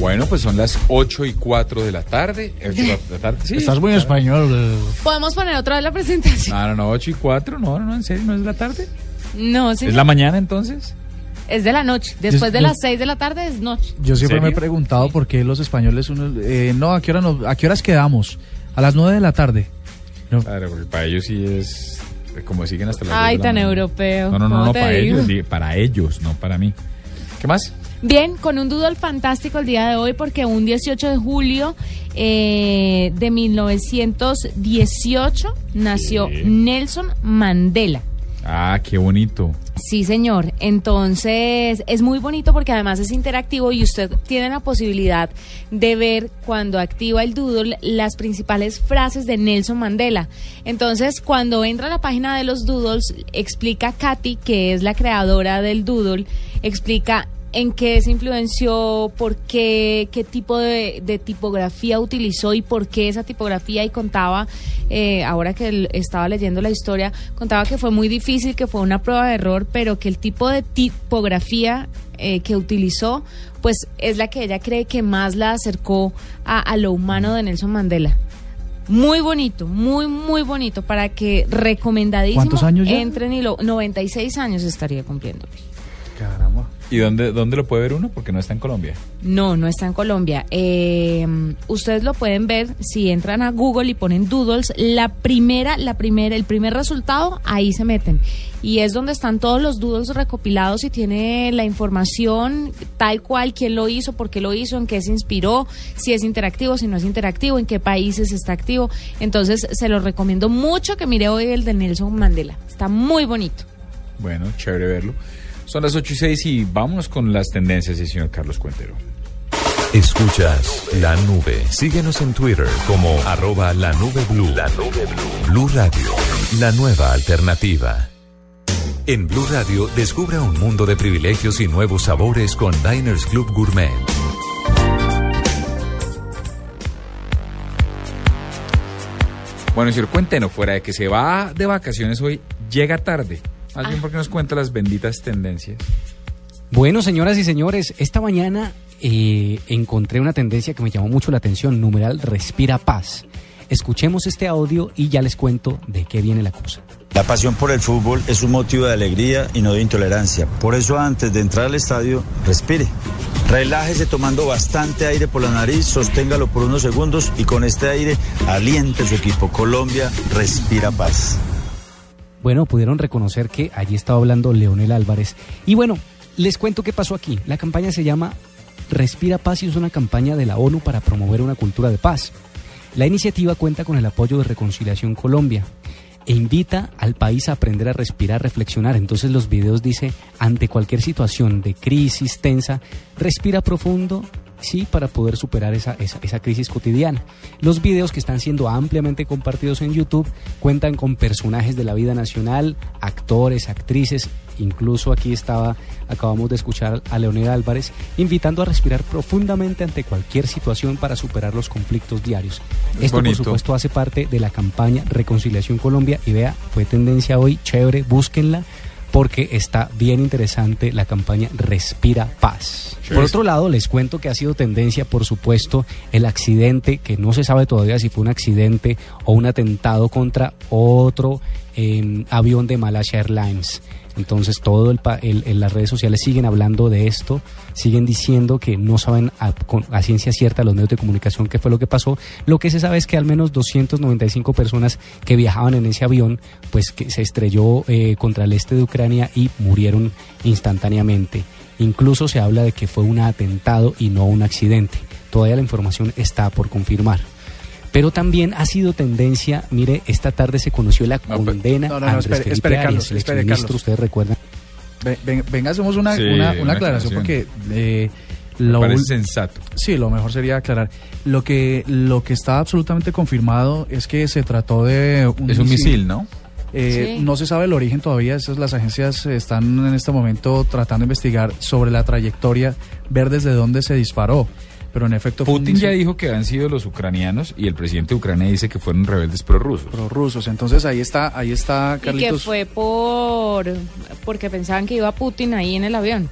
Bueno, pues son las 8 y 4 de la tarde. Ocho y cuatro de la tarde, sí. Estás muy español. eh. ¿Podemos poner otra vez la presentación? No, no, no, 8 y 4, no, no, no, en serio, no es la tarde. No, sí. ¿Es la mañana entonces? Es de la noche. Después de Yo- las 6 de la tarde es noche. Yo siempre me he preguntado por qué los españoles uno, eh, no, ¿a qué, hora nos- ¿a qué horas quedamos? A las 9 de la tarde. No. Claro, porque para ellos sí es eh, como siguen hasta las Ay, de la tan mañana. europeo. No, no, no, ¿Cómo no, para digo? ellos, para ellos, no para mí. ¿Qué más? Bien, con un doodle fantástico el día de hoy porque un 18 de julio eh, de 1918 nació Sí. Nelson Mandela. Ah, qué bonito. Sí, señor. Entonces es muy bonito porque además es interactivo y usted tiene la posibilidad de ver cuando activa el doodle las principales frases de Nelson Mandela. Entonces, cuando entra a la página de los doodles, explica Katy, que es la creadora del doodle, explica en qué se influenció, por qué, qué tipo de, de tipografía utilizó y por qué esa tipografía y contaba, eh, ahora que estaba leyendo la historia, contaba que fue muy difícil, que fue una prueba de error, pero que el tipo de tipografía eh, que utilizó, pues es la que ella cree que más la acercó a, a lo humano de Nelson Mandela. Muy bonito, muy, muy bonito, para que recomendadísimo ¿Cuántos años ya? entren y lo... 96 años estaría cumpliendo. Caramba. ¿Y dónde, dónde lo puede ver uno? Porque no está en Colombia. No, no está en Colombia. Eh, ustedes lo pueden ver si entran a Google y ponen Doodles. La primera, la primera, el primer resultado, ahí se meten. Y es donde están todos los doodles recopilados y tiene la información tal cual, quién lo hizo, por qué lo hizo, en qué se inspiró, si es interactivo, si no es interactivo, en qué países está activo. Entonces, se lo recomiendo mucho que mire hoy el de Nelson Mandela. Está muy bonito. Bueno, chévere verlo. Son las 8 y 6 y vámonos con las tendencias, sí, señor Carlos Cuentero. Escuchas la nube. Síguenos en Twitter como arroba la nube blue. La nube blue. Blue Radio, la nueva alternativa. En Blue Radio, descubre un mundo de privilegios y nuevos sabores con Diners Club Gourmet. Bueno, señor Cuentero, fuera de que se va de vacaciones hoy, llega tarde. Más bien porque nos cuenta las benditas tendencias. Bueno, señoras y señores, esta mañana eh, encontré una tendencia que me llamó mucho la atención, numeral Respira Paz. Escuchemos este audio y ya les cuento de qué viene la cosa. La pasión por el fútbol es un motivo de alegría y no de intolerancia. Por eso antes de entrar al estadio, respire. Relájese tomando bastante aire por la nariz, sosténgalo por unos segundos y con este aire aliente su equipo. Colombia respira paz. Bueno, pudieron reconocer que allí estaba hablando Leonel Álvarez. Y bueno, les cuento qué pasó aquí. La campaña se llama Respira Paz y es una campaña de la ONU para promover una cultura de paz. La iniciativa cuenta con el apoyo de Reconciliación Colombia e invita al país a aprender a respirar, reflexionar. Entonces los videos dice, ante cualquier situación de crisis tensa, respira profundo, sí, para poder superar esa, esa, esa crisis cotidiana. Los videos que están siendo ampliamente compartidos en YouTube cuentan con personajes de la vida nacional, actores, actrices, incluso aquí estaba, acabamos de escuchar a Leonel Álvarez, invitando a respirar profundamente ante cualquier situación para superar los conflictos diarios. Es Esto, bonito. por supuesto, hace parte de la campaña Reconciliación Colombia y vea, fue tendencia hoy, chévere, búsquenla porque está bien interesante la campaña Respira Paz. Por otro lado, les cuento que ha sido tendencia, por supuesto, el accidente, que no se sabe todavía si fue un accidente o un atentado contra otro eh, avión de Malaysia Airlines. Entonces, todo el, el- en las redes sociales siguen hablando de esto, siguen diciendo que no saben a, a ciencia cierta los medios de comunicación qué fue lo que pasó. Lo que se sabe es que al menos 295 personas que viajaban en ese avión, pues que se estrelló eh, contra el este de Ucrania y murieron instantáneamente. Incluso se habla de que fue un atentado y no un accidente. Todavía la información está por confirmar. Pero también ha sido tendencia, mire, esta tarde se conoció la pero- condena No, no, no, a Andrés espere, espere, Arias, Carlos, el espere, exministro, Carlos. ustedes recuerdan. Ve- ven- venga, hacemos una, Sí, una, una una aclaración porque eh, Lo parece sensato. Sí, lo mejor sería aclarar. Lo que, lo que está absolutamente confirmado es que se trató de un Es un misil, ¿no? Eh, Sí. No se sabe el origen todavía, esas las agencias están en este momento tratando de investigar sobre la trayectoria, ver desde dónde se disparó. Pero en efecto Putin ya dijo que han sido los ucranianos y el presidente de Ucrania dice que fueron rebeldes prorrusos. prorrusos. Entonces ahí está, ahí está Y que fue por porque pensaban que iba Putin ahí en el avión.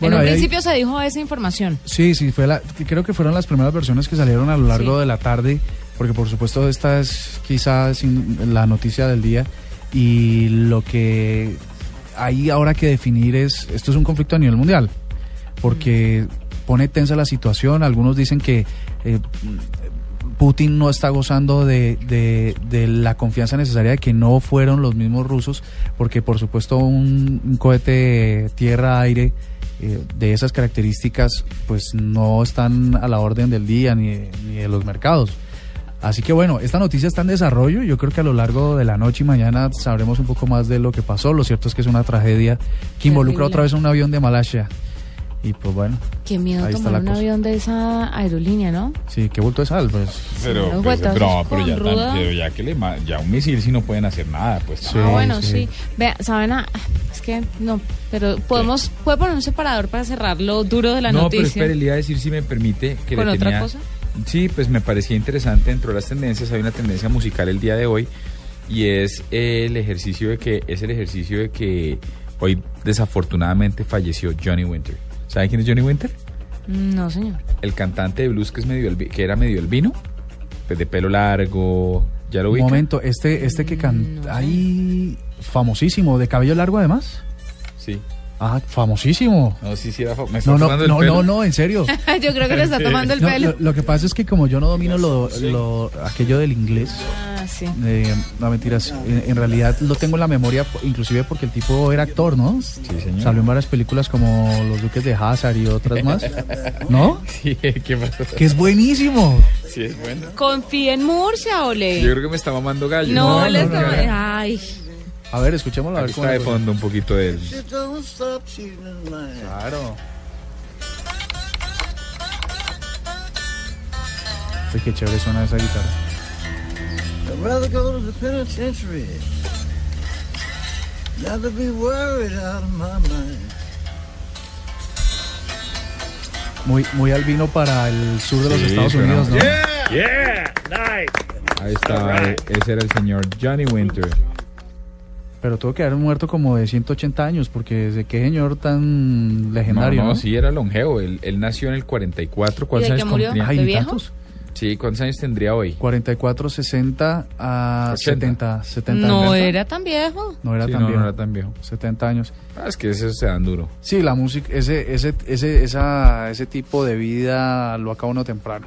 Bueno, en un hay- principio se dijo esa información. Sí, sí, fue la, creo que fueron las primeras versiones que salieron a lo largo Sí. de la tarde, porque por supuesto esta es quizás la noticia del día y lo que hay ahora que definir es, esto es un conflicto a nivel mundial, porque pone tensa la situación, algunos dicen que eh, Putin no está gozando de, de- de la confianza necesaria de que no fueron los mismos rusos, porque por supuesto un, un cohete tierra-aire eh, de esas características pues no están a la orden del día ni, ni de los mercados. Así que bueno, esta noticia está en desarrollo. Yo creo que a lo largo de la noche y mañana sabremos un poco más de lo que pasó. Lo cierto es que es una tragedia que involucra otra vez un avión de Malasia. Y pues bueno, Qué miedo Ahí está tomar la un cosa. avión de esa aerolínea, ¿no? sí, qué bulto de sal, pues. Pero, pues, no, pero con ya, tan- pero ya que le ya un misil sí no pueden hacer nada, pues. Sí. ah, bueno, sí. sí. Vea, ¿saben? a- es que no, pero podemos, puede poner un separador para cerrar lo duro de la no, noticia. pero espere, le iba a decir si me permite que ¿Con le otra tenía- cosa? Sí, pues me parecía interesante dentro de las tendencias, hay una tendencia musical el día de hoy y es el ejercicio de que es el ejercicio de que hoy desafortunadamente falleció Johnny Winter. ¿Sabe quién es Johnny Winter? No, señor. El cantante de blues que es medio albi- que era medio albino, pues de pelo largo, ya lo Un ubica. momento, este, este que canta no. ahí, famosísimo, de cabello largo además. Sí. Ah, famosísimo. No, sí, sí era fa- me está No, no, tomando el no, pelo. no, no, en serio. Yo creo que le está tomando el No, pelo. lo, lo que pasa es que como yo no domino lo, lo- aquello del inglés, Ah, sí. eh, no mentiras, en, en realidad lo tengo en la memoria, inclusive porque el tipo era actor, ¿no? Sí, señor. Salió en varias películas como Los Duques de Hazard y otras más, ¿no? Sí, ¿qué pasó? Que es buenísimo. Sí, es bueno. Confía en Murcia, ole. Yo creo que me está mamando gallo. no, No, le no, está... no. Ay. A ver, escuchémoslo a ver Aquí cómo está de fondo un poquito de él. Claro. Uy, qué chévere suena esa guitarra. I'd rather go to the penitentiary. Never be worried out of my mind. Muy, muy albino para el sur de los Sí, Estados suena- Unidos, ¿no? Ahí está, ese era el señor Johnny Winter. Pero tuvo que haber muerto como de 180 años, porque desde qué señor tan legendario, no, ¿no? no, sí, era longevo. Él, él nació en el 44. ¿Y ¿Cuántos de años tendría? Ay. Sí, ¿cuántos años tendría hoy? 44, 60 a 80. 70, 70 No era tan viejo. No era Sí, tan no, viejo. no era tan viejo. 70 años. Ah, es que esos se dan duro. Sí, la música, ese, ese, ese, esa, ese tipo de vida lo acaba uno temprano.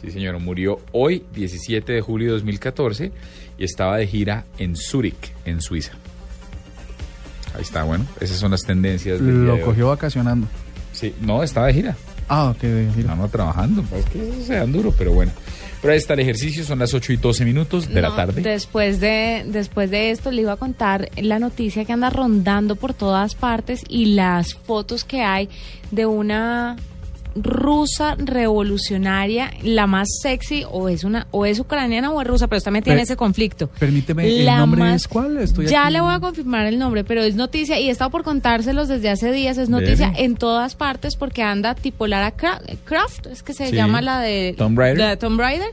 Sí, señor. Murió hoy, 17 de julio de 2014, y estaba de gira en Zúrich, en Suiza. Ahí está, bueno. Esas son las tendencias del día Lo de hoy. cogió vacacionando. Sí, no, estaba de gira. Ah, ok, mira. No, no, trabajando. pues, Es que esos se dan duro, pero bueno. Pero ahí está el ejercicio, son las 8 y 12 minutos de la tarde. Después de, después de esto le iba a contar la noticia que anda rondando por todas partes y las fotos que hay de una rusa revolucionaria, la más sexy, o es una, o es ucraniana o es rusa, pero está metida en ese conflicto. Permíteme, ¿el La nombre más- es cuál? Estoy ya aquí. le voy a confirmar el nombre, pero es noticia y he estado por contárselos desde hace días. Es noticia en todas partes porque anda tipo Lara Croft, es que se Sí. llama la de Tomb Raider. la de Tomb Raider,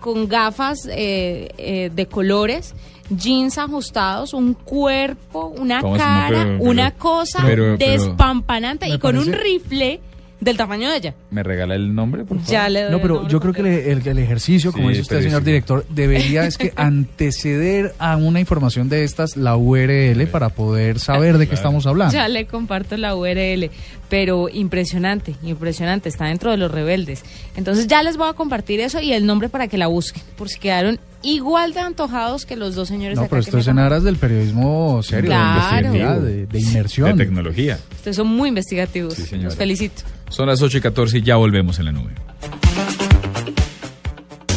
con gafas eh, eh, de colores, jeans ajustados, un cuerpo, una ¿Cómo se- no, cara, pero- una cosa pero- despampanante y con un rifle del tamaño de ella. ¿Me regala el nombre, por favor? Ya le doy No, pero yo creo que le- el, el ejercicio, como Sí, dice usted, señor director, debería es que anteceder a una información de estas la URL para poder saber de qué estamos hablando. Ya le comparto la URL, pero impresionante, impresionante, está dentro de los rebeldes. Entonces ya les voy a compartir eso y el nombre para que la busquen, por si quedaron igual de antojados que los dos señores No, acá pero esto es en aras del periodismo serio, Claro. de investigación, de, de inmersión. De tecnología. Ustedes son muy investigativos, Sí, señora. los felicito. Son las 8 y 14 y ya volvemos en la nube.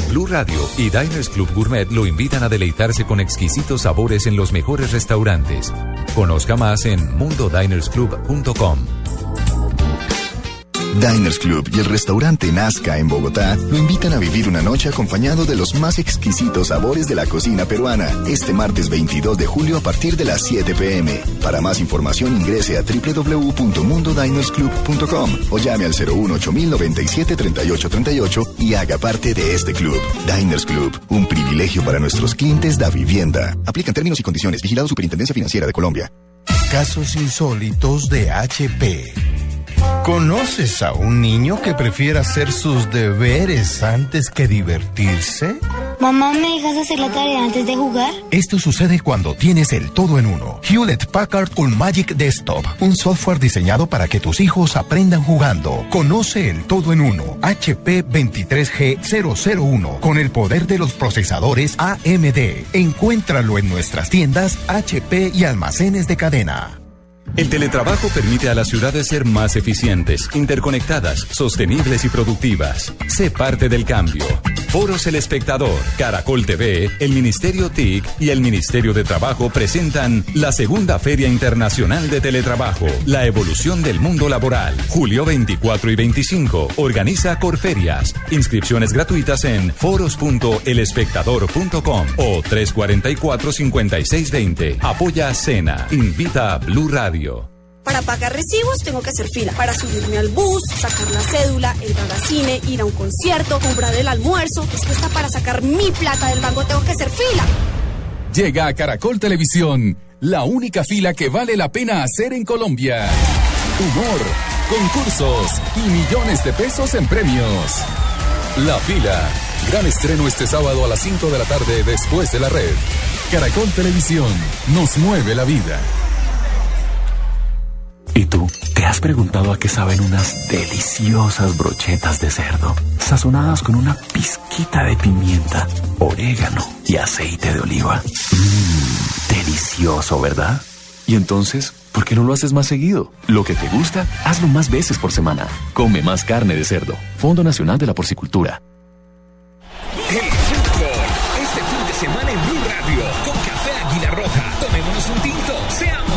Blue Radio y Diners Club Gourmet lo invitan a deleitarse con exquisitos sabores en los mejores restaurantes. Conozca más en mundodinersclub.com. Diners Club y el restaurante Nazca en Bogotá lo invitan a vivir una noche acompañado de los más exquisitos sabores de la cocina peruana este martes 22 de julio a partir de las 7 pm. Para más información ingrese a www.mundodinersclub.com o llame al 018 3838 y haga parte de este club. Diners Club, un privilegio para nuestros clientes da vivienda. Aplican términos y condiciones. Vigilado Superintendencia Financiera de Colombia. Casos insólitos de HP. ¿Conoces a un niño que prefiera hacer sus deberes antes que divertirse? Mamá, ¿me dejas hacer la tarea antes de jugar? Esto sucede cuando tienes el todo en uno. Hewlett Packard con Magic Desktop, un software diseñado para que tus hijos aprendan jugando. Conoce el todo en uno. HP 23G001 con el poder de los procesadores AMD. Encuéntralo en nuestras tiendas HP y almacenes de cadena. El teletrabajo permite a las ciudades ser más eficientes, interconectadas, sostenibles y productivas. Sé parte del cambio. Foros El Espectador, Caracol TV, el Ministerio TIC y el Ministerio de Trabajo presentan la segunda Feria Internacional de Teletrabajo, la evolución del mundo laboral. Julio 24 y 25. Organiza Corferias. Inscripciones gratuitas en foros.elespectador.com o 344-5620. Apoya Cena. Invita a Blue Radio. Para pagar recibos tengo que hacer fila. Para subirme al bus, sacar la cédula, entrar al cine, ir a un concierto, comprar el almuerzo. Es que hasta para sacar mi plata del banco tengo que hacer fila. Llega a Caracol Televisión, la única fila que vale la pena hacer en Colombia. Humor, concursos y millones de pesos en premios. La fila. Gran estreno este sábado a las 5 de la tarde después de la red. Caracol Televisión nos mueve la vida. ¿Y tú? ¿Te has preguntado a qué saben unas deliciosas brochetas de cerdo, sazonadas con una pizquita de pimienta, orégano y aceite de oliva? Mmm, delicioso, ¿verdad? Y entonces, ¿por qué no lo haces más seguido? Lo que te gusta, hazlo más veces por semana. Come más carne de cerdo. Fondo Nacional de la Porcicultura. Este fin de semana en Blue Radio, con Café Águila Roja. Tomémonos un tinto,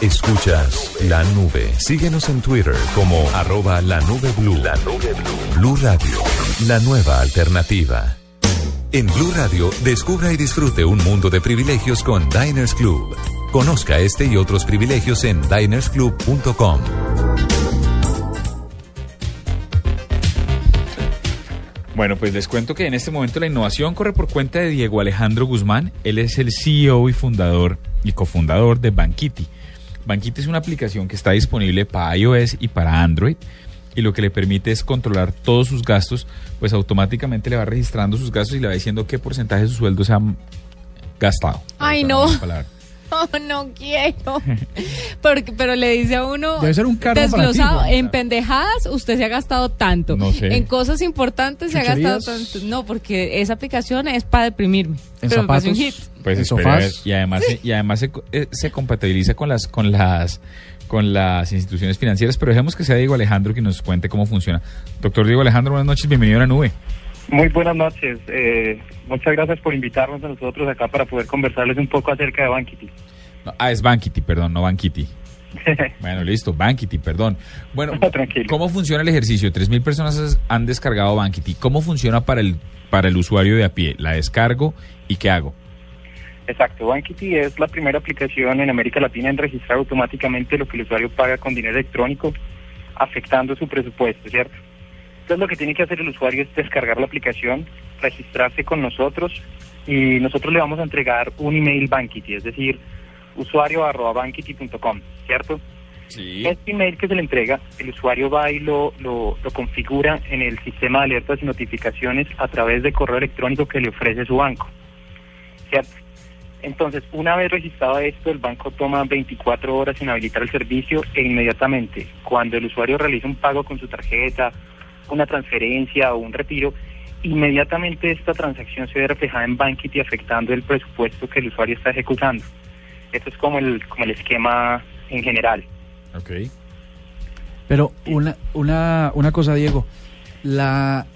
Escuchas la nube. Síguenos en Twitter como arroba la nube blue. La nube blue. Blue Radio, la nueva alternativa. En Blue Radio, descubra y disfrute un mundo de privilegios con Diners Club. Conozca este y otros privilegios en dinersclub.com. Bueno, pues les cuento que en este momento la innovación corre por cuenta de Diego Alejandro Guzmán. Él es el CEO y fundador y cofundador de Banquiti. Banquiti es una aplicación que está disponible para iOS y para Android y lo que le permite es controlar todos sus gastos, pues automáticamente le va registrando sus gastos y le va diciendo qué porcentaje de su sueldo se ha gastado. Ay, no. No, no quiero. Porque, pero le dice a uno. Debe ser un carro desglosado. para ti, En pendejadas, usted se ha gastado tanto. No sé. En cosas importantes se ha gastado tanto. No, porque esa aplicación es para deprimirme. En pero me parece un zapatos. hit. Pues ¿En sofás? y además y además se, eh, se compatibiliza con las con las con las instituciones financieras, pero dejemos que sea Diego Alejandro que nos cuente cómo funciona. Doctor Diego Alejandro, buenas noches, bienvenido a la nube. Muy buenas noches. Eh, muchas gracias por invitarnos a nosotros acá para poder conversarles un poco acerca de Banquity. No, ah, es Banquity, perdón, no Banquity. Bueno, listo, Banquity, perdón. Bueno, ¿cómo funciona el ejercicio? 3.000 personas han descargado Banquity. ¿Cómo funciona para el, para el usuario de a pie? ¿La descargo y qué hago? Exacto, Banquity es la primera aplicación en América Latina en registrar automáticamente lo que el usuario paga con dinero electrónico, afectando su presupuesto, ¿cierto? Entonces lo que tiene que hacer el usuario es descargar la aplicación, registrarse con nosotros y nosotros le vamos a entregar un email Banquity, es decir, usuario arroba banquity.com, ¿cierto? Sí. Este email que se le entrega, el usuario va y lo, lo, lo configura en el sistema de alertas y notificaciones a través de correo electrónico que le ofrece su banco. ¿Cierto? Entonces, una vez registrado esto, el banco toma 24 horas en habilitar el servicio e inmediatamente, cuando el usuario realiza un pago con su tarjeta una transferencia o un retiro, inmediatamente esta transacción se ve reflejada en Bankity afectando el presupuesto que el usuario está ejecutando. Esto es como el, como el esquema en general. Ok. Pero una, una, una cosa, Diego, la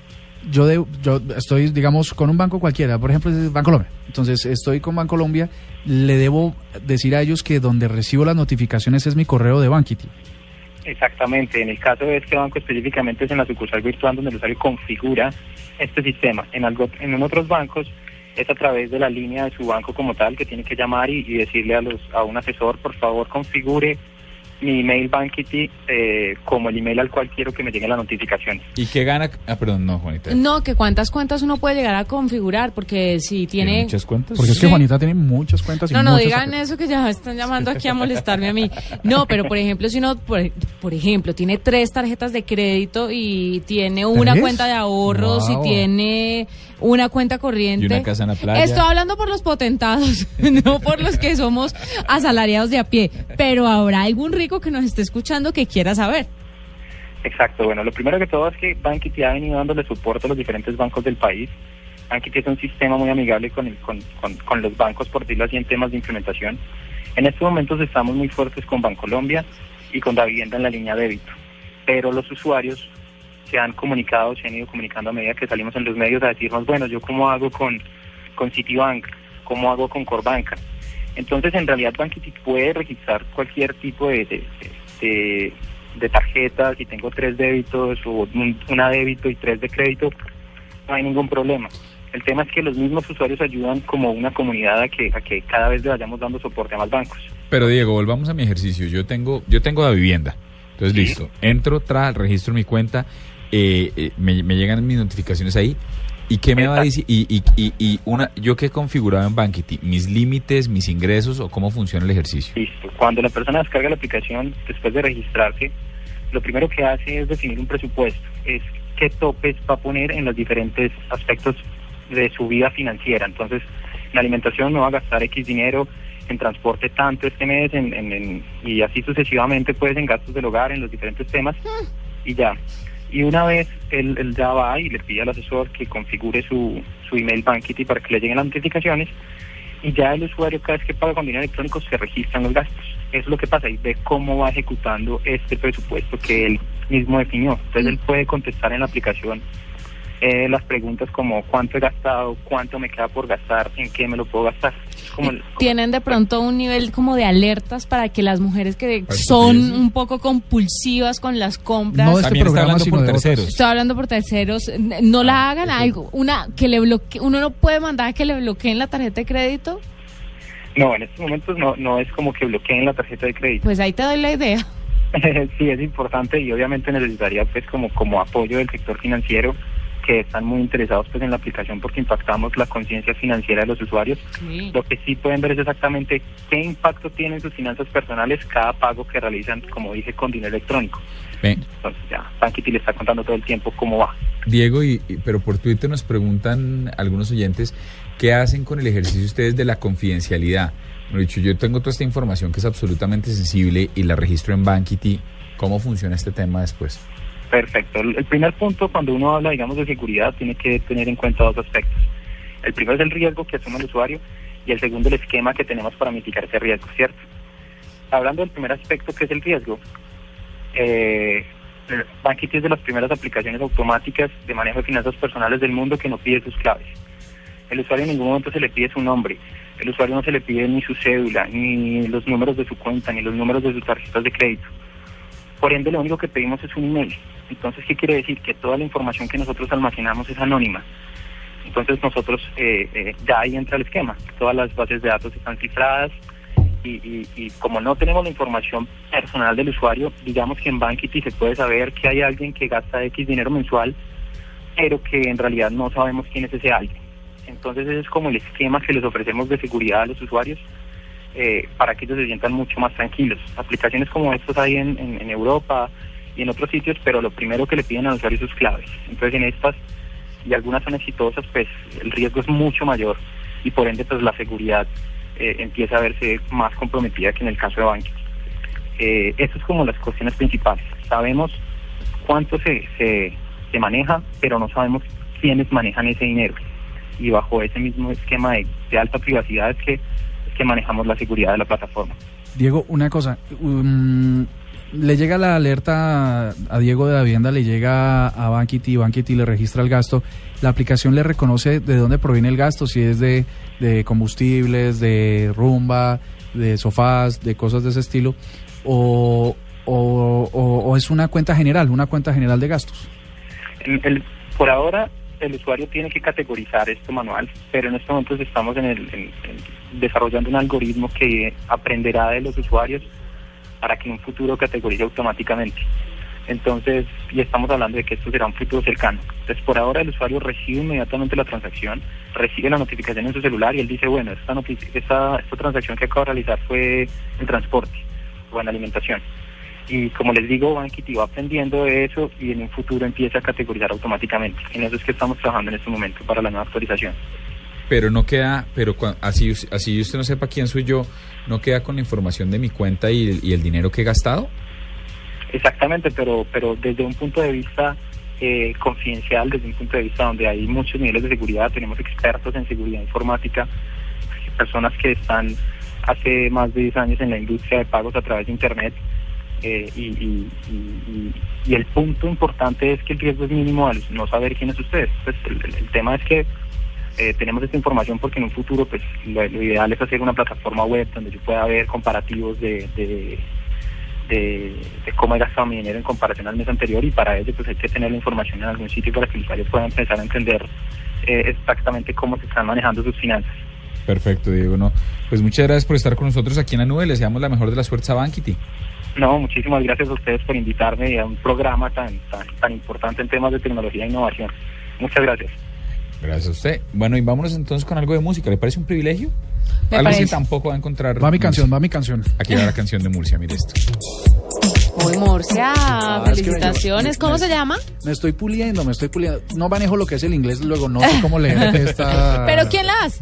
yo de, yo estoy, digamos, con un banco cualquiera, por ejemplo, es Bancolombia. Entonces, estoy con Bancolombia, le debo decir a ellos que donde recibo las notificaciones es mi correo de Bankity. Exactamente. En el caso de este banco específicamente es en la sucursal virtual donde el usuario configura este sistema. En, algo, en otros bancos es a través de la línea de su banco como tal que tiene que llamar y, decirle a, los, a un asesor, por favor, configure mi email Bankity eh, como el email al cual quiero que me lleguen las notificaciones. ¿Y qué gana? Ah, perdón, no, Juanita. No, que cuántas cuentas uno puede llegar a configurar, porque si tiene... muchas cuentas? Porque es que Sí. Juanita tiene muchas cuentas y No, no muchas digan eso que ya están llamando aquí a molestarme a mí. No, pero por ejemplo, si uno, por, por ejemplo, tiene tres tarjetas de crédito y tiene una ¿Tres? cuenta de ahorros Wow. y tiene una cuenta corriente. Y una casa en la playa. Estoy hablando por los potentados, no por los que somos asalariados de a pie. Pero habrá algún rico que nos esté escuchando que quiera saber. Exacto, bueno, lo primero que todo es que Bankity ha venido dándole soporte a los diferentes bancos del país. Bankity es un sistema muy amigable con, el- con, con- con los bancos, por decirlo así, en temas de implementación. En estos momentos estamos muy fuertes con Bancolombia y con la en la línea débito, pero los usuarios se han comunicado, se han ido comunicando a medida que salimos en los medios a decirnos, bueno, yo cómo hago con, con Citibank, cómo hago con Corbanca. Entonces, en realidad, Bankity puede registrar cualquier tipo de, de, de- de tarjeta. Si tengo tres débitos o un- una débito y tres de crédito, no hay ningún problema. El tema es que los mismos usuarios ayudan como una comunidad a que, a que cada vez le vayamos dando soporte a más bancos. Pero Diego, volvamos a mi ejercicio. Yo tengo, yo tengo la vivienda. Entonces, listo. Entro, tra, registro mi cuenta, eh, eh, me, me llegan mis notificaciones ahí. ¿Y qué me va a decir? Y, y, y, y una, yo que he configurado en Bankity, mis límites, mis ingresos o cómo funciona el ejercicio. Listo. Cuando la persona descarga la aplicación, después de registrarse, lo primero que hace es definir un presupuesto. Es qué topes va a poner en los diferentes aspectos de su vida financiera. Entonces, en alimentación no va a gastar X dinero, en transporte tanto este mes, en, en- en- y así sucesivamente, pues en gastos del hogar, en los diferentes temas, y ya. Y una vez él, él ya va y le pide al asesor que configure su, su email Bankity para que le lleguen las notificaciones, y ya el usuario cada vez que paga con dinero electrónico se registran los gastos. Eso es lo que pasa y ve cómo va ejecutando este presupuesto que él mismo definió. Entonces él puede contestar en la aplicación eh, las preguntas como cuánto he gastado, cuánto me queda por gastar, en qué me lo puedo gastar. Como Tienen de pronto un nivel como de alertas para que las mujeres que son un poco compulsivas con las compras. No este programa, hablando sino por terceros. Estoy hablando por terceros, no la hagan algo, una que le bloquee, uno no puede mandar a que le bloqueen la tarjeta de crédito, No, en estos momentos no, no es como que bloqueen la tarjeta de crédito. pues ahí te doy la idea. sí, es importante y obviamente necesitaría pues como, como apoyo del sector financiero que están muy interesados pues en la aplicación porque impactamos la conciencia financiera de los usuarios. Lo que sí pueden ver es exactamente qué impacto tiene en sus finanzas personales cada pago que realizan, como dije, con dinero electrónico. Entonces ya, Bankity le está contando todo el tiempo cómo va. Diego, y, y- pero por Twitter nos preguntan algunos oyentes qué hacen con el ejercicio ustedes de la confidencialidad. Bueno, dicho, yo tengo toda esta información que es absolutamente sensible y la registro en Bankity. ¿Cómo funciona este tema después? Perfecto. El primer punto, cuando uno habla, digamos, de seguridad, tiene que tener en cuenta dos aspectos. El primero es el riesgo que asume el usuario y el segundo el esquema que tenemos para mitigar ese riesgo, ¿cierto? Hablando del primer aspecto, que es el riesgo, eh, es de las primeras aplicaciones automáticas de manejo de finanzas personales del mundo que no pide sus claves. El usuario en ningún momento se le pide su nombre, el usuario no se le pide ni su cédula, ni los números de su cuenta, ni los números de sus tarjetas de crédito. Por ende, lo único que pedimos es un email. Entonces, ¿qué quiere decir? Que toda la información que nosotros almacenamos es anónima. Entonces, nosotros, eh, eh, ya ahí entra el esquema. Todas las bases de datos están cifradas y, y- como no tenemos la información personal del usuario, digamos que en Bankity se puede saber que hay alguien que gasta X dinero mensual, pero que en realidad no sabemos quién es ese alguien. Entonces, ese es como el esquema que les ofrecemos de seguridad a los usuarios eh, para que ellos se sientan mucho más tranquilos. Aplicaciones como estas hay en, Europa y en otros sitios, pero lo primero que le piden al usuario es claves. Entonces en estas, y algunas son exitosas, pues el riesgo es mucho mayor y por ende pues la seguridad eh, empieza a verse más comprometida que en el caso de Bankia. Eh, eso es como las cuestiones principales. Sabemos cuánto se, se, se maneja, pero no sabemos quiénes manejan ese dinero. Y bajo ese mismo esquema de, alta privacidad es que, que manejamos la seguridad de la plataforma. Diego, una cosa. um, le llega la alerta a Diego de la vivienda, le llega a Bankity, Bankity le registra el gasto. La aplicación le reconoce de dónde proviene el gasto, si es de, de combustibles, de rumba, de sofás, de cosas de ese estilo, o, o, o- o es una cuenta general, una cuenta general de gastos. El- el- por ahora, el usuario tiene que categorizar esto manual, pero en estos momentos estamos en el, desarrollando un algoritmo que aprenderá de los usuarios para que en un futuro categorice automáticamente. Entonces, y estamos hablando de que esto será un futuro cercano. Entonces, por ahora el usuario recibe inmediatamente la transacción, recibe la notificación en su celular y él dice, bueno, esta, esta, esta transacción que acabo de realizar fue en transporte o en alimentación. Y como les digo, Bankity va aprendiendo de eso y en un futuro empieza a categorizar automáticamente. En eso es que estamos trabajando en este momento para la nueva actualización. Pero no queda, pero así, así usted no sepa quién soy yo, no queda con la información de mi cuenta y, y el dinero que he gastado. Exactamente, pero, pero desde un punto de vista eh, confidencial, desde un punto de vista donde hay muchos niveles de seguridad, tenemos expertos en seguridad informática, personas que están hace más de 10 años en la industria de pagos a través de Internet. Eh, y, y- y- y- el punto importante es que el riesgo es mínimo al no saber quién es usted. Pues el, tema es que eh, tenemos esta información porque en un futuro pues lo, ideal es hacer una plataforma web donde yo pueda ver comparativos de, de, de, de cómo he gastado mi dinero en comparación al mes anterior y para ello pues hay que tener la información en algún sitio para que el usuario pueda empezar a entender eh, exactamente cómo se están manejando sus finanzas. Perfecto, Diego. No, pues muchas gracias por estar con nosotros aquí en la nube. Les deseamos la mejor de las suertes a Bankity. No, muchísimas gracias a ustedes por invitarme a un programa tan, tan, tan importante en temas de tecnología e innovación. Muchas gracias. Gracias a usted. Bueno, y vámonos entonces con algo de música. ¿Le parece un privilegio? Me algo parece. que tampoco va a encontrar. Va mi Murcia. canción, va mi canción. Aquí va la canción de Murcia, mire esto. Muy Murcia, Ah, es que me- felicitaciones. ¿Cómo se llama? Me estoy puliendo, me estoy puliendo. No manejo lo que es el inglés, luego no sé cómo leer esta. ¿Pero quién la hace?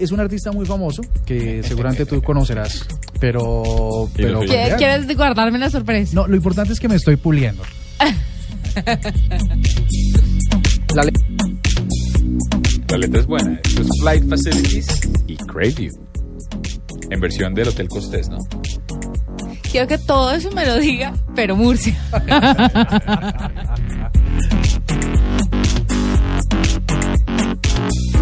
es un artista muy famoso que seguramente tú conocerás, pero... pero ¿Quieres, ¿Quieres guardarme la sorpresa? No, lo importante es que me estoy puliendo. la, le la letra es buena. Esto es Flight Facilities y Crave You. En versión del Hotel Costés, ¿no? Quiero que todo eso me lo diga, pero Murcia.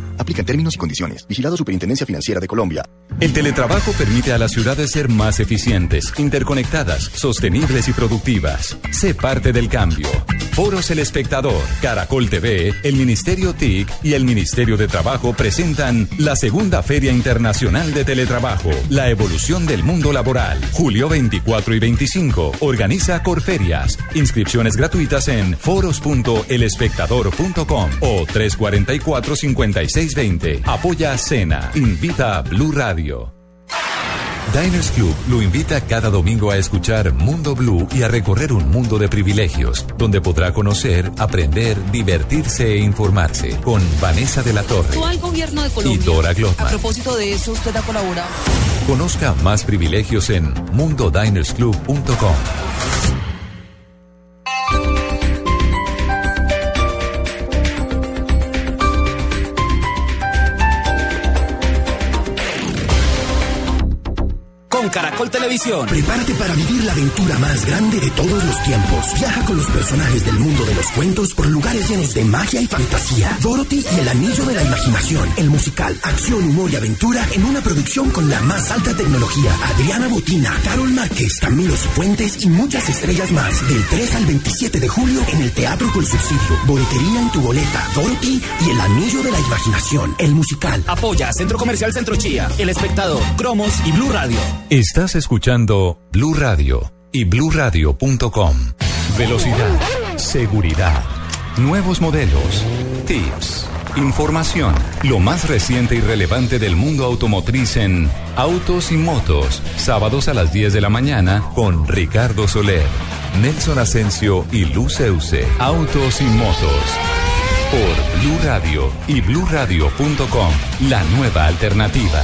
Aplican términos y condiciones. Vigilado Superintendencia Financiera de Colombia. El teletrabajo permite a las ciudades ser más eficientes, interconectadas, sostenibles y productivas. Sé parte del cambio. Foros El Espectador, Caracol TV, el Ministerio TIC y el Ministerio de Trabajo presentan la segunda Feria Internacional de Teletrabajo, la evolución del mundo laboral. Julio 24 y 25. Organiza Corferias. Inscripciones gratuitas en foros.elespectador.com o 344-5620. Apoya Cena. Invita a Blue Radio. Diners Club lo invita cada domingo a escuchar Mundo Blue y a recorrer un mundo de privilegios, donde podrá conocer, aprender, divertirse e informarse con Vanessa de la Torre Actual gobierno de y. Dora A Glotman. propósito de eso, usted ha colaborado. Conozca más privilegios en mundodinersclub.com. Caracol Televisión. Prepárate para vivir la aventura más grande de todos los tiempos. Viaja con los personajes del mundo de los cuentos por lugares llenos de magia y fantasía. Dorothy y el anillo de la imaginación. El musical, acción, humor y aventura en una producción con la más alta tecnología. Adriana Botina, Carol Márquez, Camilo Cifuentes y muchas estrellas más. Del 3 al 27 de julio en el Teatro con Subsidio. Boletería en tu boleta. Dorothy y el anillo de la imaginación. El musical. Apoya Centro Comercial Centro Chía, El Espectador, Cromos y Blue Radio. Estás escuchando Blue Radio y bluradio.com. Velocidad, seguridad, nuevos modelos, tips, información, lo más reciente y relevante del mundo automotriz en Autos y Motos, sábados a las 10 de la mañana con Ricardo Soler, Nelson Asensio y Luz Euse. Autos y Motos. Por Blue Radio y bluradio.com, la nueva alternativa.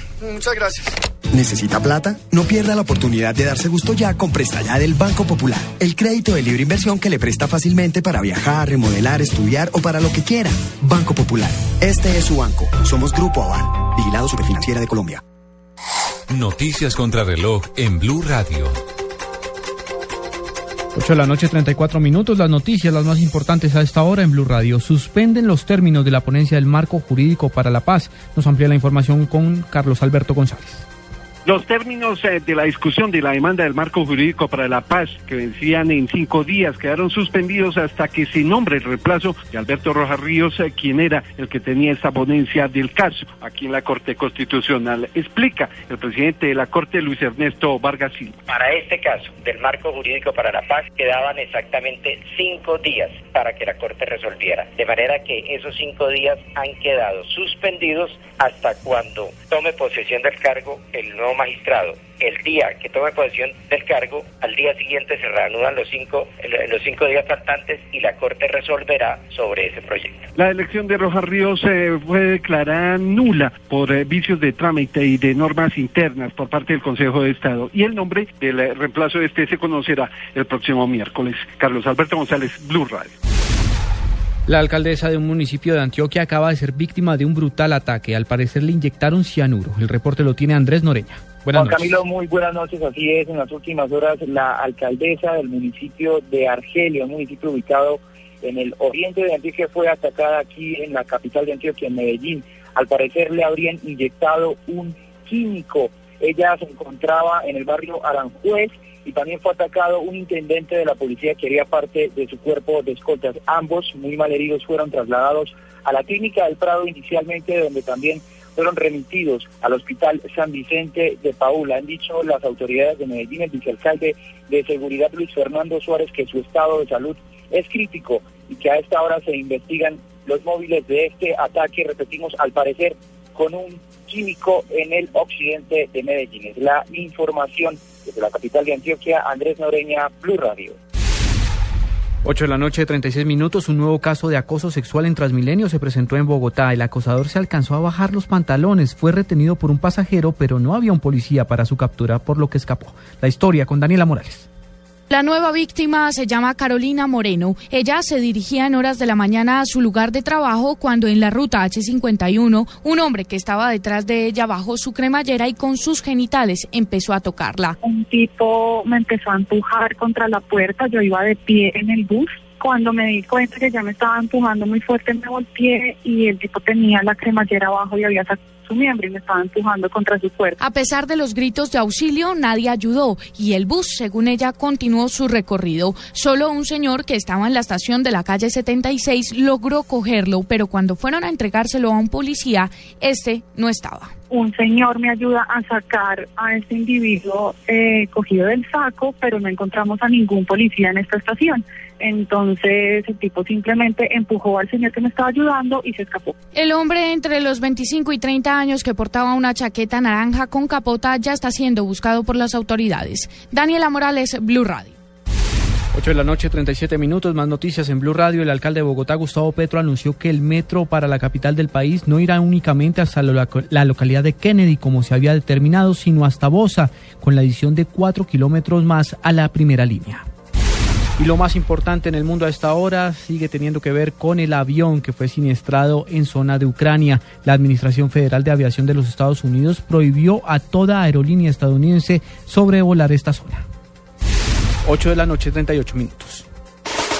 muchas gracias. ¿Necesita plata? No pierda la oportunidad de darse gusto ya con Presta Ya del Banco Popular. El crédito de libre inversión que le presta fácilmente para viajar, remodelar, estudiar o para lo que quiera. Banco Popular. Este es su banco. Somos Grupo Aval. Vigilado Superfinanciera de Colombia. Noticias contra reloj en Blue Radio. 8 de la noche, 34 minutos. Las noticias, las más importantes a esta hora en Blue Radio. Suspenden los términos de la ponencia del marco jurídico para la paz. Nos amplía la información con Carlos Alberto González. Los términos eh, de la discusión de la demanda del marco jurídico para la paz, que vencían en cinco días, quedaron suspendidos hasta que se nombre el reemplazo de Alberto Rojas Ríos, eh, quien era el que tenía esta ponencia del caso aquí en la Corte Constitucional. Explica el presidente de la Corte, Luis Ernesto Vargas. Para este caso del marco jurídico para la paz quedaban exactamente cinco días para que la Corte resolviera. De manera que esos cinco días han quedado suspendidos hasta cuando tome posesión del cargo el nuevo magistrado el día que tome posesión del cargo, al día siguiente se reanudan los cinco, los cinco días faltantes y la Corte resolverá sobre ese proyecto. La elección de Rojas Ríos eh, fue declarada nula por eh, vicios de trámite y de normas internas por parte del Consejo de Estado. Y el nombre del eh, reemplazo de este se conocerá el próximo miércoles. Carlos Alberto González, Blue Radio. La alcaldesa de un municipio de Antioquia acaba de ser víctima de un brutal ataque. Al parecer le inyectaron cianuro. El reporte lo tiene Andrés Noreña. Buenas Juan noches. Camilo, muy buenas noches. Así es, en las últimas horas la alcaldesa del municipio de Argelia, un municipio ubicado en el oriente de Antioquia, fue atacada aquí en la capital de Antioquia, en Medellín. Al parecer le habrían inyectado un químico. Ella se encontraba en el barrio Aranjuez y también fue atacado un intendente de la policía que haría parte de su cuerpo de escoltas. Ambos, muy mal heridos, fueron trasladados a la clínica del Prado inicialmente, donde también fueron remitidos al Hospital San Vicente de Paula. Han dicho las autoridades de Medellín, el vicealcalde de Seguridad Luis Fernando Suárez, que su estado de salud es crítico y que a esta hora se investigan los móviles de este ataque, repetimos, al parecer con un químico en el occidente de Medellín. Es la información desde la capital de Antioquia, Andrés Noreña, Blue Radio. 8 de la noche, 36 minutos. Un nuevo caso de acoso sexual en Transmilenio se presentó en Bogotá. El acosador se alcanzó a bajar los pantalones. Fue retenido por un pasajero, pero no había un policía para su captura, por lo que escapó. La historia con Daniela Morales. La nueva víctima se llama Carolina Moreno. Ella se dirigía en horas de la mañana a su lugar de trabajo cuando en la ruta H51 un hombre que estaba detrás de ella bajó su cremallera y con sus genitales empezó a tocarla. Un tipo me empezó a empujar contra la puerta, yo iba de pie en el bus. Cuando me di cuenta que ya me estaba empujando muy fuerte, me volteé y el tipo tenía la cremallera abajo y había sacado su miembro y me estaba empujando contra su cuerpo. A pesar de los gritos de auxilio, nadie ayudó y el bus, según ella, continuó su recorrido. Solo un señor que estaba en la estación de la calle 76 logró cogerlo, pero cuando fueron a entregárselo a un policía, este no estaba. Un señor me ayuda a sacar a este individuo eh, cogido del saco, pero no encontramos a ningún policía en esta estación. Entonces el tipo simplemente empujó al señor que me estaba ayudando y se escapó. El hombre entre los 25 y 30 años que portaba una chaqueta naranja con capota ya está siendo buscado por las autoridades. Daniela Morales, Blue Radio. 8 de la noche, 37 minutos. Más noticias en Blue Radio. El alcalde de Bogotá, Gustavo Petro, anunció que el metro para la capital del país no irá únicamente hasta la, localidad de Kennedy, como se había determinado, sino hasta Bosa, con la adición de 4 kilómetros más a la primera línea. Y lo más importante en el mundo a esta hora sigue teniendo que ver con el avión que fue siniestrado en zona de Ucrania. La Administración Federal de Aviación de los Estados Unidos prohibió a toda aerolínea estadounidense sobrevolar esta zona. 8 de la noche, 38 minutos.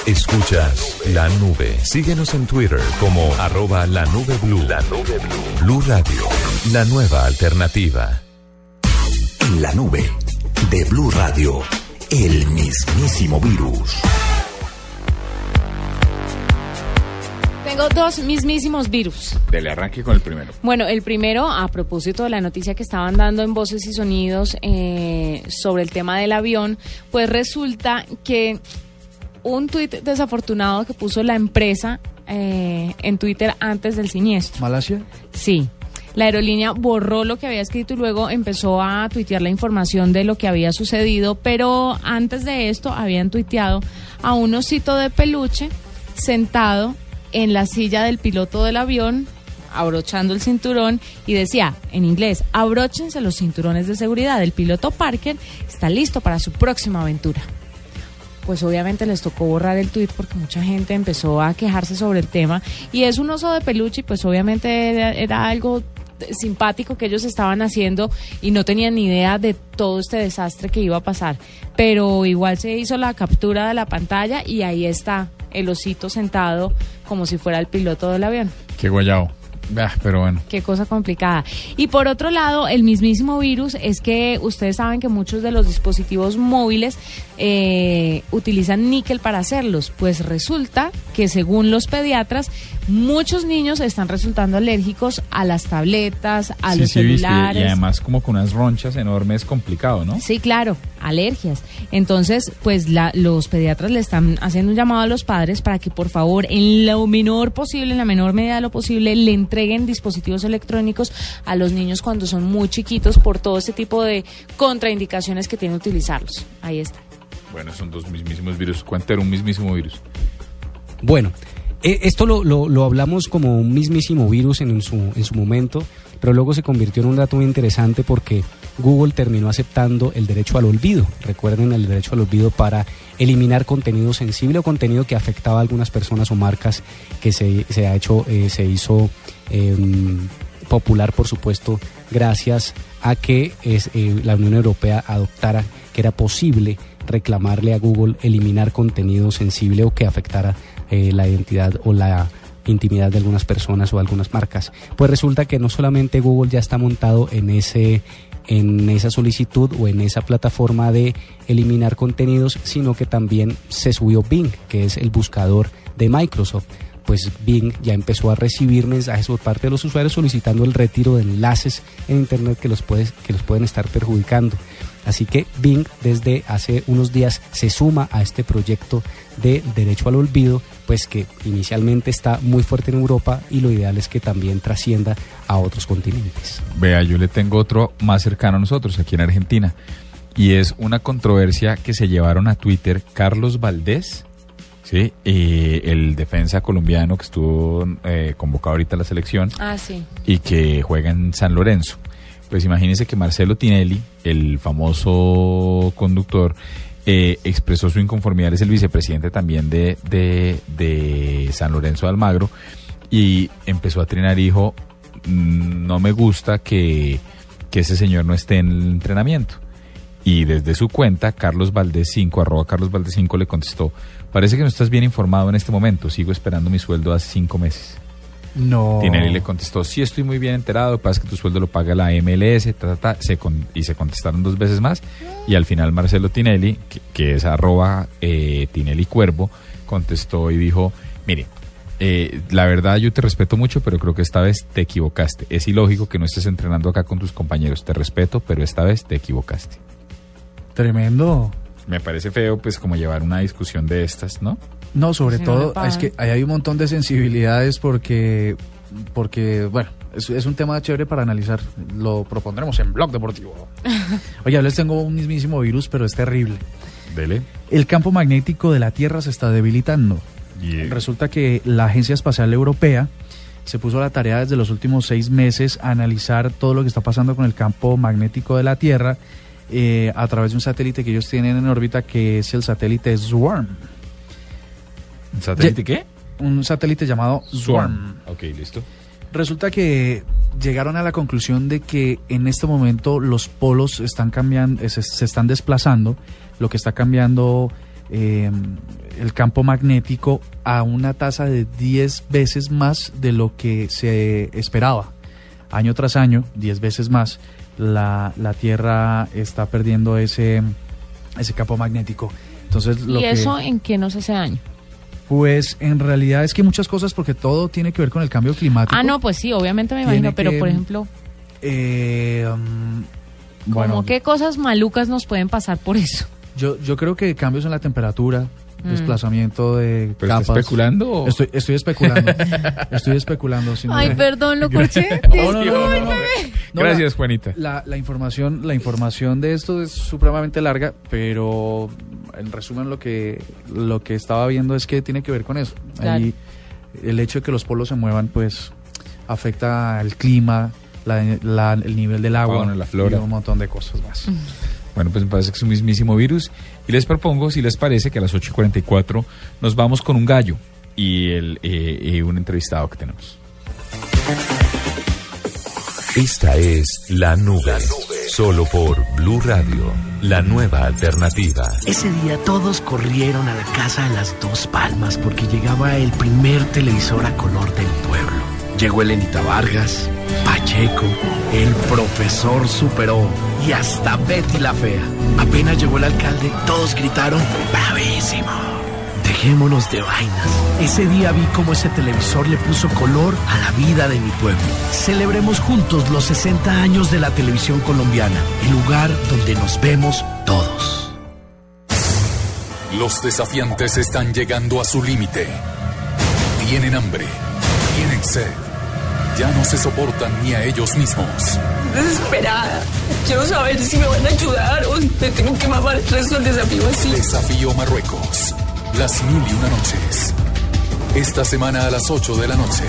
Escuchas la nube. Síguenos en Twitter como arroba la nube blue. La nube blue. Blue Radio, la nueva alternativa. En la nube de Blue Radio, el mismísimo virus. Tengo dos mismísimos virus. Dele arranque con el primero. Bueno, el primero, a propósito de la noticia que estaban dando en Voces y Sonidos eh, sobre el tema del avión, pues resulta que un tuit desafortunado que puso la empresa eh, en Twitter antes del siniestro. ¿Malasia? Sí. La aerolínea borró lo que había escrito y luego empezó a tuitear la información de lo que había sucedido, pero antes de esto habían tuiteado a un osito de peluche sentado en la silla del piloto del avión, abrochando el cinturón y decía en inglés, abróchense los cinturones de seguridad. El piloto Parker está listo para su próxima aventura. Pues obviamente les tocó borrar el tweet porque mucha gente empezó a quejarse sobre el tema y es un oso de peluche pues obviamente era algo simpático que ellos estaban haciendo y no tenían ni idea de todo este desastre que iba a pasar. Pero igual se hizo la captura de la pantalla y ahí está el osito sentado como si fuera el piloto del avión. Qué guayao. Ah, pero bueno. Qué cosa complicada. Y por otro lado, el mismísimo virus es que ustedes saben que muchos de los dispositivos móviles eh, utilizan níquel para hacerlos. Pues resulta que según los pediatras, muchos niños están resultando alérgicos a las tabletas, a Sí, los sí, viste, celulares. Y además como con unas ronchas enormes, complicado, ¿no? Sí, claro, alergias. Entonces, pues la- los pediatras le están haciendo un llamado a los padres para que por favor, en lo menor posible, en la menor medida de lo posible, le entreguen dispositivos electrónicos a los niños cuando son muy chiquitos por todo este tipo de contraindicaciones que tienen utilizarlos. Ahí está. Bueno, son dos mismísimos virus. ¿Cuánto era un mismísimo virus? Bueno, esto lo, lo- hablamos como un mismísimo virus en su, en su momento, pero luego se convirtió en un dato muy interesante porque Google terminó aceptando el derecho al olvido. Recuerden el derecho al olvido para eliminar contenido sensible o contenido que afectaba a algunas personas o marcas que se, se ha hecho, eh, se hizo em, popular, por supuesto, gracias a que eh, la Unión Europea adoptara que era posible reclamarle a Google eliminar contenido sensible o que afectara eh, la identidad o la intimidad de algunas personas o algunas marcas. Pues resulta que no solamente Google ya está montado en ese en esa solicitud o en esa plataforma de eliminar contenidos, sino que también se subió Bing, que es el buscador de Microsoft. Pues Bing ya empezó a recibir mensajes por parte de los usuarios solicitando el retiro de enlaces en Internet que los, que los pueden estar perjudicando. Así que Bing desde hace unos días se suma a este proyecto de derecho al olvido, pues que inicialmente está muy fuerte en Europa y lo ideal es que también trascienda a otros continentes. Vea, yo le tengo otro más cercano a nosotros, aquí en Argentina. Y es una controversia que se llevaron a Twitter Carlos Valdés, ¿sí? Eh, el defensa colombiano que estuvo eh, convocado ahorita a la selección Ah, sí. y que juega en San Lorenzo. Pues imagínense que Marcelo Tinelli, el famoso conductor, eh, expresó su inconformidad, es el vicepresidente también de, de, de San Lorenzo de Almagro, y empezó a trinar y dijo, "Mm, no me gusta que, que ese señor no esté en el entrenamiento. Y desde su cuenta, Carlos Valdés 5, arroba Carlos Valdés 5, le contestó, parece que no estás bien informado en este momento, sigo esperando mi sueldo hace cinco meses. No. Tinelli le contestó, sí estoy muy bien enterado, pasa que tu sueldo lo paga la MLS, ta, ta, ta", se con- y se contestaron dos veces más. Y al final Marcelo Tinelli, que, que es arroba eh, Tinelli Cuervo, contestó y dijo, mire, eh, la verdad yo te respeto mucho, pero creo que esta vez te equivocaste. Es ilógico que no estés entrenando acá con tus compañeros, te respeto, pero esta vez te equivocaste. Tremendo. Me parece feo pues como llevar una discusión de estas, ¿no? No, sobre Si todo es que ahí hay un montón de sensibilidades porque, porque bueno, es, es un tema chévere para analizar. Lo propondremos en Blog Deportivo. Oye, les tengo un mismísimo virus, pero es terrible. Dele. El campo magnético de la Tierra se está debilitando. Y- Resulta que la Agencia Espacial Europea se puso a la tarea desde los últimos seis meses a analizar todo lo que está pasando con el campo magnético de la Tierra eh, a través de un satélite que ellos tienen en órbita que es el satélite SWARM. ¿Un satélite qué? Un satélite llamado SWARM. Ok, listo. Resulta que llegaron a la conclusión de que en este momento los polos están cambiando, se, se están desplazando, lo que está cambiando eh, el campo magnético a una tasa de 10 veces más de lo que se esperaba. Año tras año, 10 veces más, la, la Tierra está perdiendo ese, ese campo magnético. Entonces, lo ¿Y que- eso en qué nos hace daño? Pues en realidad es que muchas cosas, porque todo tiene que ver con el cambio climático. Ah, no, pues sí, obviamente me imagino, pero que- por ejemplo, Eh, um, ¿cómo bueno, qué cosas malucas nos pueden pasar por eso? yo, yo creo que cambios en la temperatura. Desplazamiento de ¿Pero está capas. especulando o- Estoy, estoy especulando. estoy especulando. sí, Ay, perdón, lo corché. No, no, no, no, no, no. No, Gracias, Juanita. La, la información, la información de esto es supremamente larga, pero en resumen lo que lo que estaba viendo es que tiene que ver con eso. Claro. Ahí, el hecho de que los polos se muevan, pues afecta el clima, la- la- el nivel del agua, Fauna, la flora. y un montón de cosas más. Bueno, pues me parece que es un mismísimo virus. Y les propongo, si les parece, que a las 8 y 44 nos vamos con un gallo y, el, eh, eh, un entrevistado que tenemos. Esta es La Nube. Solo por Blue Radio, la nueva alternativa. Ese día todos corrieron a la casa de las dos palmas porque llegaba el primer televisor a color del pueblo. Llegó Elenita Vargas, Pacheco, el profesor superó y hasta Betty la Fea. Apenas llegó el alcalde, todos gritaron ¡Bravísimo! Dejémonos de vainas. Ese día vi cómo ese televisor le puso color a la vida de mi pueblo. Celebremos juntos los 60 años de la televisión colombiana, el lugar donde nos vemos todos. Los desafiantes están llegando a su límite. Tienen hambre, tienen sed. Ya no se soportan ni a ellos mismos. Desesperada. Quiero saber si me van a ayudar o me tengo que mamar el resto del desafío así. Desafío Marruecos. Las mil y una noches. Esta semana a las 8 de la noche.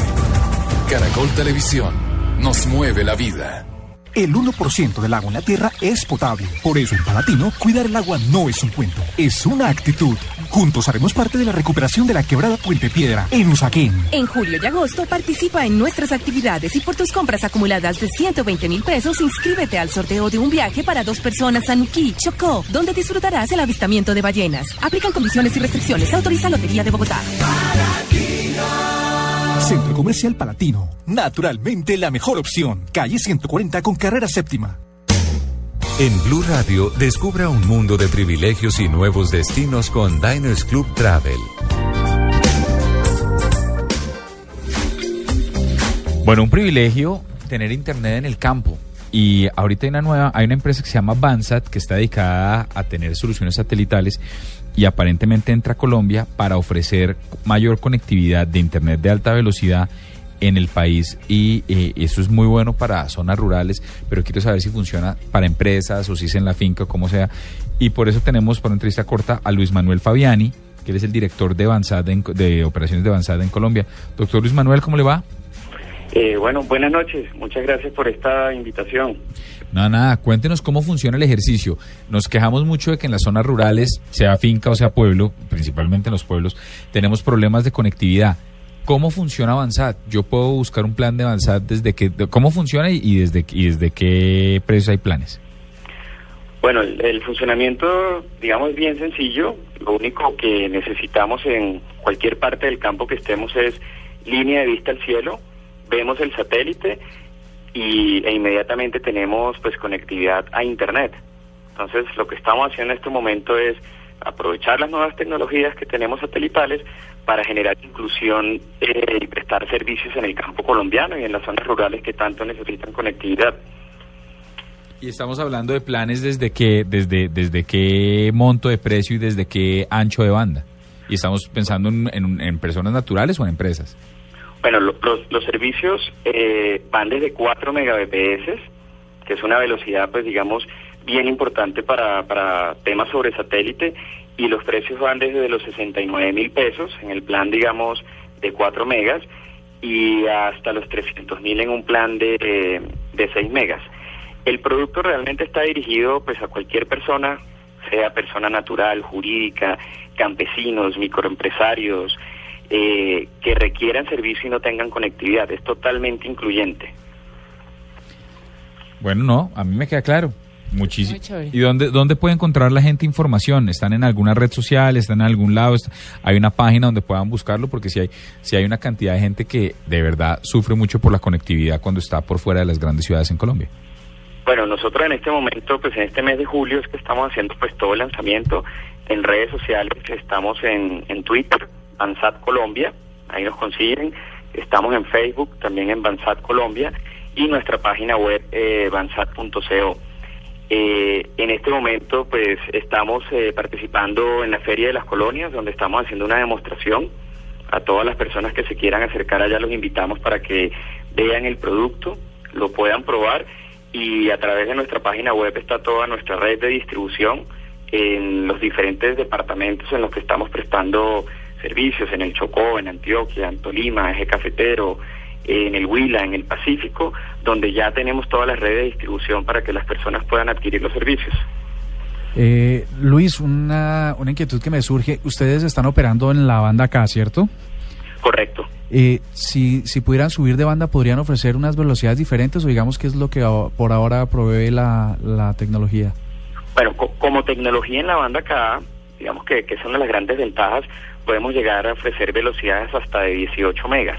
Caracol Televisión. Nos mueve la vida. El 1% del agua en la Tierra es potable. Por eso en Palatino, cuidar el agua no es un cuento, es una actitud. Juntos haremos parte de la recuperación de la quebrada Puente Piedra en Usaquén. En julio y agosto participa en nuestras actividades y por tus compras acumuladas de 120 mil pesos inscríbete al sorteo de un viaje para dos personas a Nuquí, Chocó, donde disfrutarás el avistamiento de ballenas. Aplican condiciones y restricciones. Autoriza Lotería de Bogotá. Centro Comercial Palatino. Naturalmente la mejor opción. Calle 140 con carrera séptima. En Blue Radio, descubra un mundo de privilegios y nuevos destinos con Diners Club Travel. Bueno, un privilegio tener internet en el campo. Y ahorita hay una nueva, hay una empresa que se llama Bansat que está dedicada a tener soluciones satelitales y aparentemente entra a Colombia para ofrecer mayor conectividad de internet de alta velocidad en el país y eh, eso es muy bueno para zonas rurales, pero quiero saber si funciona para empresas o si es en la finca o como sea. Y por eso tenemos para una entrevista corta a Luis Manuel Fabiani, que es el director de Bansat en- de operaciones de Bansat en Colombia. Doctor Luis Manuel, ¿cómo le va? Eh, bueno, buenas noches. Muchas gracias por esta invitación. Nada, nada, cuéntenos cómo funciona el ejercicio. Nos quejamos mucho de que en las zonas rurales, sea finca o sea pueblo, principalmente en los pueblos, tenemos problemas de conectividad. ¿Cómo funciona Avanzat? Yo puedo buscar un plan de Avanzat desde que, ¿cómo funciona y, y desde, y desde qué precios hay planes? Bueno, el, el funcionamiento, digamos, es bien sencillo. Lo único que necesitamos en cualquier parte del campo que estemos es línea de vista al cielo. Vemos el satélite y, e inmediatamente tenemos pues conectividad a Internet. Entonces, lo que estamos haciendo en este momento es aprovechar las nuevas tecnologías que tenemos satelitales para generar inclusión eh, y prestar servicios en el campo colombiano y en las zonas rurales que tanto necesitan conectividad. Y estamos hablando de planes desde qué, desde, desde qué monto de precio y desde qué ancho de banda. Y estamos pensando en, en- en personas naturales o en empresas. Bueno, lo- los, servicios eh, van desde 4 megabps, que es una velocidad, pues digamos, bien importante para, para temas sobre satélite, y los precios van desde los 69 mil pesos en el plan, digamos, de 4 megas, y hasta los 300 mil en un plan de, de 6 megas. El producto realmente está dirigido pues a cualquier persona, sea persona natural, jurídica, campesinos, microempresarios, eh, que requieran servicio y no tengan conectividad. Es totalmente incluyente. Bueno, no, a mí me queda claro. Muchísimo. ¿Y dónde, dónde puede encontrar la gente información? ¿Están en alguna red social? ¿Están en algún lado? ¿Hay una página donde puedan buscarlo? Porque si hay, si hay una cantidad de gente que de verdad sufre mucho por la conectividad cuando está por fuera de las grandes ciudades en Colombia. Bueno, nosotros en este momento, pues en este mes de julio es que estamos haciendo pues todo el lanzamiento en redes sociales. Estamos en, en Twitter, Bansat Colombia, ahí nos consiguen. Estamos en Facebook, también en Bansat Colombia y nuestra página web eh, bansat.co. Eh, en este momento, pues estamos eh, participando en la Feria de las Colonias, donde estamos haciendo una demostración. A todas las personas que se quieran acercar allá los invitamos para que vean el producto, lo puedan probar y a través de nuestra página web está toda nuestra red de distribución en los diferentes departamentos en los que estamos prestando servicios, en el Chocó, en Antioquia, en Tolima, Eje Cafetero, en el Huila, en el Pacífico, donde ya tenemos todas las redes de distribución para que las personas puedan adquirir los servicios. Eh, Luis, una, una inquietud que me surge. Ustedes están operando en la banda K, ¿cierto? Correcto. Eh, si, si pudieran subir de banda, ¿podrían ofrecer unas velocidades diferentes o digamos qué es lo que por ahora provee la, la tecnología? Bueno, co- como tecnología en la banda K, digamos que, que es una de las grandes ventajas, podemos llegar a ofrecer velocidades hasta de 18 megas.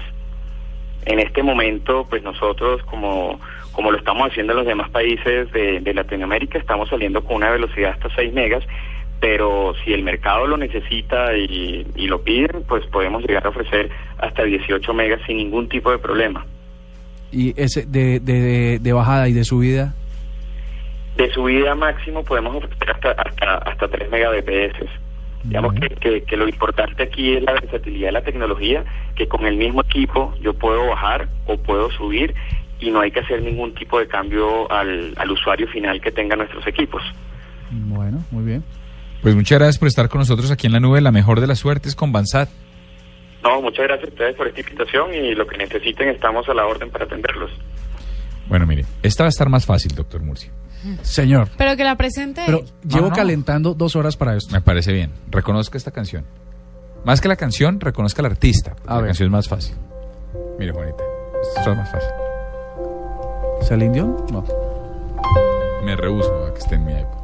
En este momento, pues nosotros, como, como lo estamos haciendo en los demás países de, de Latinoamérica, estamos saliendo con una velocidad hasta 6 megas, pero si el mercado lo necesita y, y lo piden, pues podemos llegar a ofrecer hasta 18 megas sin ningún tipo de problema. Y ese de, de, de bajada y de subida. De subida máximo podemos ofrecer hasta, hasta, hasta 3 megabps. Digamos que, que, que lo importante aquí es la versatilidad de la tecnología, que con el mismo equipo yo puedo bajar o puedo subir y no hay que hacer ningún tipo de cambio al, al usuario final que tengan nuestros equipos. Bueno, muy bien. Pues muchas gracias por estar con nosotros aquí en la nube. La mejor de las suertes con Bansat. No, muchas gracias a ustedes por esta invitación y lo que necesiten estamos a la orden para atenderlos. Bueno, mire, esta va a estar más fácil, doctor Murcia. Señor. Pero que la presente. Pero llevo No, no. calentando dos horas para esto. Me parece bien. Reconozca esta canción. Más que la canción, reconozca al artista. A la ver. canción es más fácil. Mire, Juanita. Esto es más fácil. ¿Celine Dion? No. Me rehuso a que esté en mi iPod.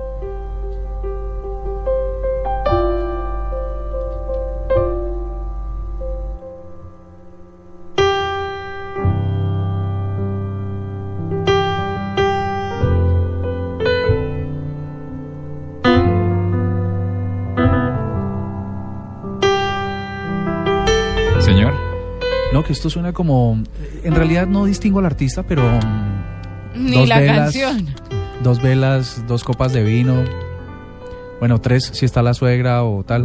Que esto suena como. En realidad no distingo al artista, pero. mm, Ni dos la velas, canción. Dos velas, dos copas de vino. Bueno, tres si está la suegra o tal.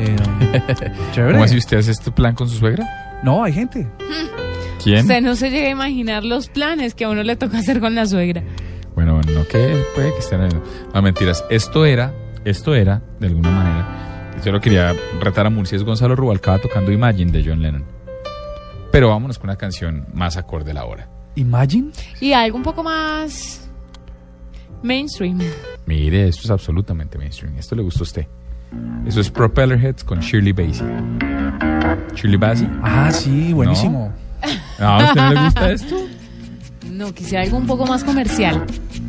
Eh, chévere. ¿Cómo así usted hace este plan con su suegra? No, hay gente. ¿Quién? Usted no se llega a imaginar los planes que a uno le toca hacer con la suegra. Bueno, no que puede que estén... No, mentiras. Esto era, esto era, de alguna manera, yo lo quería retar a Murcia, es Gonzalo Rubalcaba tocando Imagine de John Lennon. Pero vámonos con una canción más acorde a la hora. Imagine. Y algo un poco más mainstream. Mire, esto es absolutamente mainstream. Esto le gusta a usted. Eso es Propellerheads con Shirley Bassey. ¿Shirley Bassey? Ah, sí, buenísimo. ¿No? ¿A usted no le gusta esto? No, quisiera algo un poco más comercial.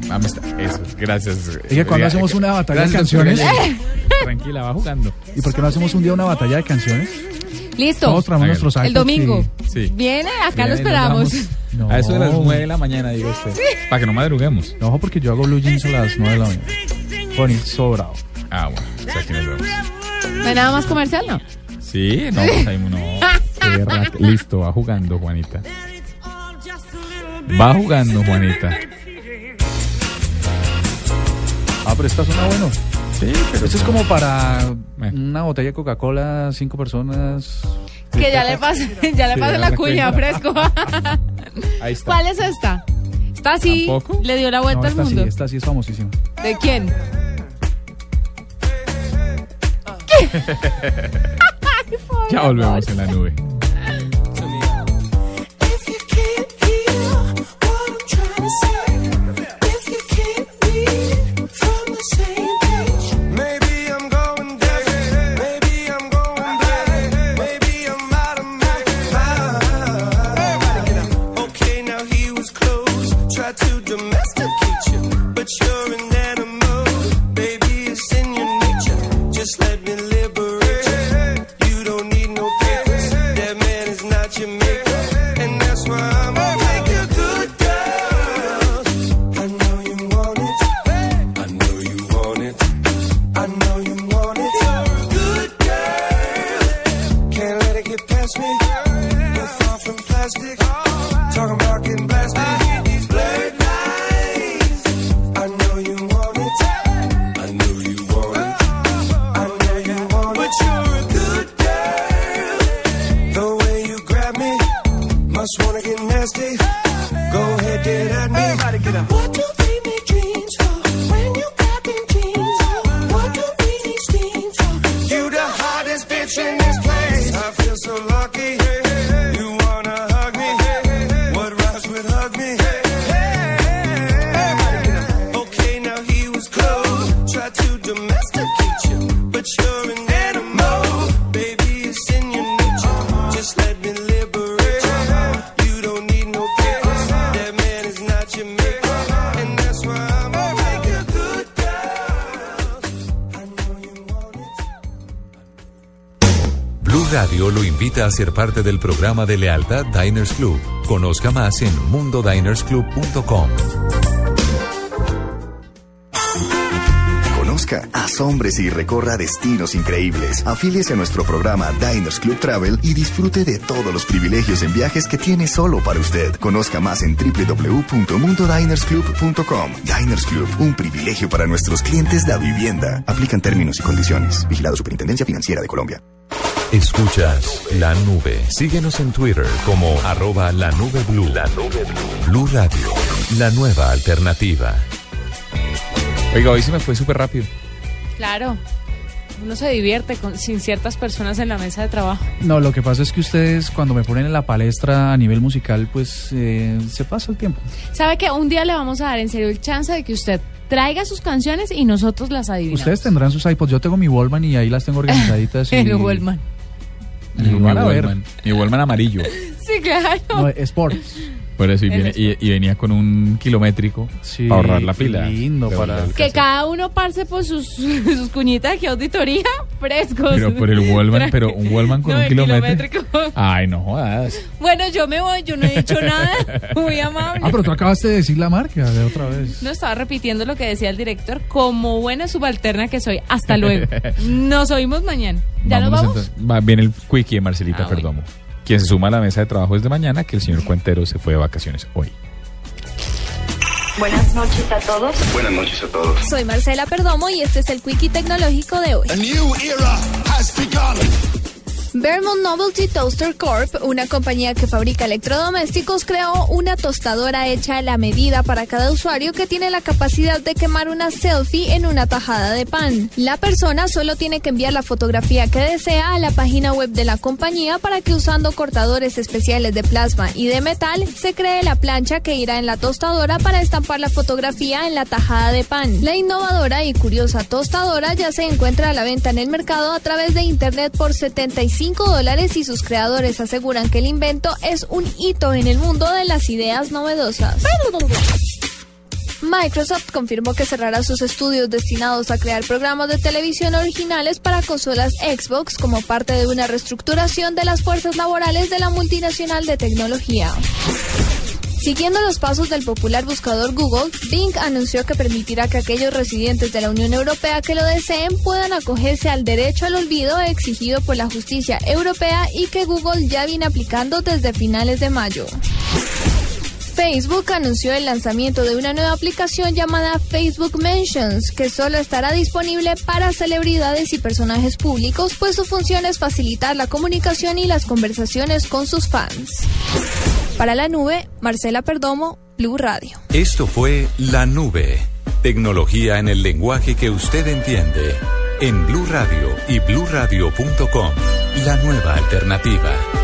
Ah, Eso, gracias. Oye, ¿cuándo Ya, hacemos una batalla de gracias, canciones? Tranquila, va jugando. ¿Y por qué no hacemos un día una batalla de canciones? Listo. Todos traemos nuestros El domingo. Sí. Viene, acá lo esperamos. A eso de las 9 de la mañana, digo usted. Para que no madruguemos. No, porque yo hago blue jeans a las 9 de la mañana. Bonnie, sobrado. Ah, bueno, o sea, aquí nos vemos. ¿No hay nada más comercial? No. Sí, no, pues Listo, va jugando, Juanita. Va jugando, Juanita. Ah, pero esta suena bueno. Sí, pero. Esto es como para una botella de Coca-Cola, cinco personas. Que ya le pase, ya le pase la cuña, fresco. Ahí está. ¿Cuál es esta? Esta sí ¿Tampoco? le dio la vuelta No, al esta mundo. sí, esta sí es famosísima. ¿De quién? Ya volvemos en la nube. Radio lo invita a ser parte del programa de lealtad Diners Club. Conozca más en mundodinersclub.com. Conozca asómbrese y recorra destinos increíbles. Afíliese a nuestro programa Diners Club Travel y disfrute de todos los privilegios en viajes que tiene solo para usted. Conozca más en www.mundodinersclub.com. Diners Club, un privilegio para nuestros clientes de vivienda. Aplican términos y condiciones. Vigilado Superintendencia Financiera de Colombia. Escuchas la nube. Síguenos en Twitter como arroba la nube blue. La nube blue. Blue Radio, la nueva alternativa. Oiga, hoy se me fue súper rápido. Claro. Uno se divierte con, sin ciertas personas en la mesa de trabajo. No, lo que pasa es que ustedes cuando me ponen en la palestra a nivel musical, pues eh, se pasa el tiempo. ¿Sabe que un día le vamos a dar en serio el chance de que usted traiga sus canciones y nosotros las adivinamos? Ustedes tendrán sus iPods, yo tengo mi Wallman y ahí las tengo organizaditas. y... El Wallman. Mi van a ver. Wallman, mi Wallman amarillo. Sí, claro. No, Sports. Por eso, y, viene- y- y venía con un kilométrico para ahorrar la pila. lindo para-. Que cada uno parce por sus, sus cuñitas de auditoría frescos. Pero por el Wallman, pero un Wallman con No, un kilométrico. Ay, no jodas. Bueno, yo me voy, yo no he dicho nada. Muy amable. Ah, pero tú acabaste de decir la marca de otra vez. No estaba repitiendo lo que decía el director. Como buena subalterna que soy. Hasta luego. Nos oímos mañana. ¿Ya nos vamos? Va bien el quickie de Marcelita Ah, Perdomo. Quien se suma a la mesa de trabajo desde mañana, que el señor Cuentero se fue de vacaciones hoy. Buenas noches a todos. Buenas noches a todos. Soy Marcela Perdomo y este es el Quickie Tecnológico de hoy. Vermont Novelty Toaster Corp, una compañía que fabrica electrodomésticos, creó una tostadora hecha a la medida para cada usuario que tiene la capacidad de quemar una selfie en una tajada de pan. La persona solo tiene que enviar la fotografía que desea a la página web de la compañía para que usando cortadores especiales de plasma y de metal se cree la plancha que irá en la tostadora para estampar la fotografía en la tajada de pan. La innovadora y curiosa tostadora ya se encuentra a la venta en el mercado a través de internet por 75 dólares y sus creadores aseguran que el invento es un hito en el mundo de las ideas novedosas. Microsoft confirmó que cerrará sus estudios destinados a crear programas de televisión originales para consolas Xbox como parte de una reestructuración de las fuerzas laborales de la multinacional de tecnología. Siguiendo los pasos del popular buscador Google, Bing anunció que permitirá que aquellos residentes de la Unión Europea que lo deseen puedan acogerse al derecho al olvido exigido por la justicia europea y que Google ya viene aplicando desde finales de mayo. Facebook anunció el lanzamiento de una nueva aplicación llamada Facebook Mentions, que solo estará disponible para celebridades y personajes públicos, pues su función es facilitar la comunicación y las conversaciones con sus fans. Para la nube, Marcela Perdomo, Blue Radio. Esto fue La Nube. Tecnología en el lenguaje que usted entiende. En Blue Radio y bluradio.com. La nueva alternativa.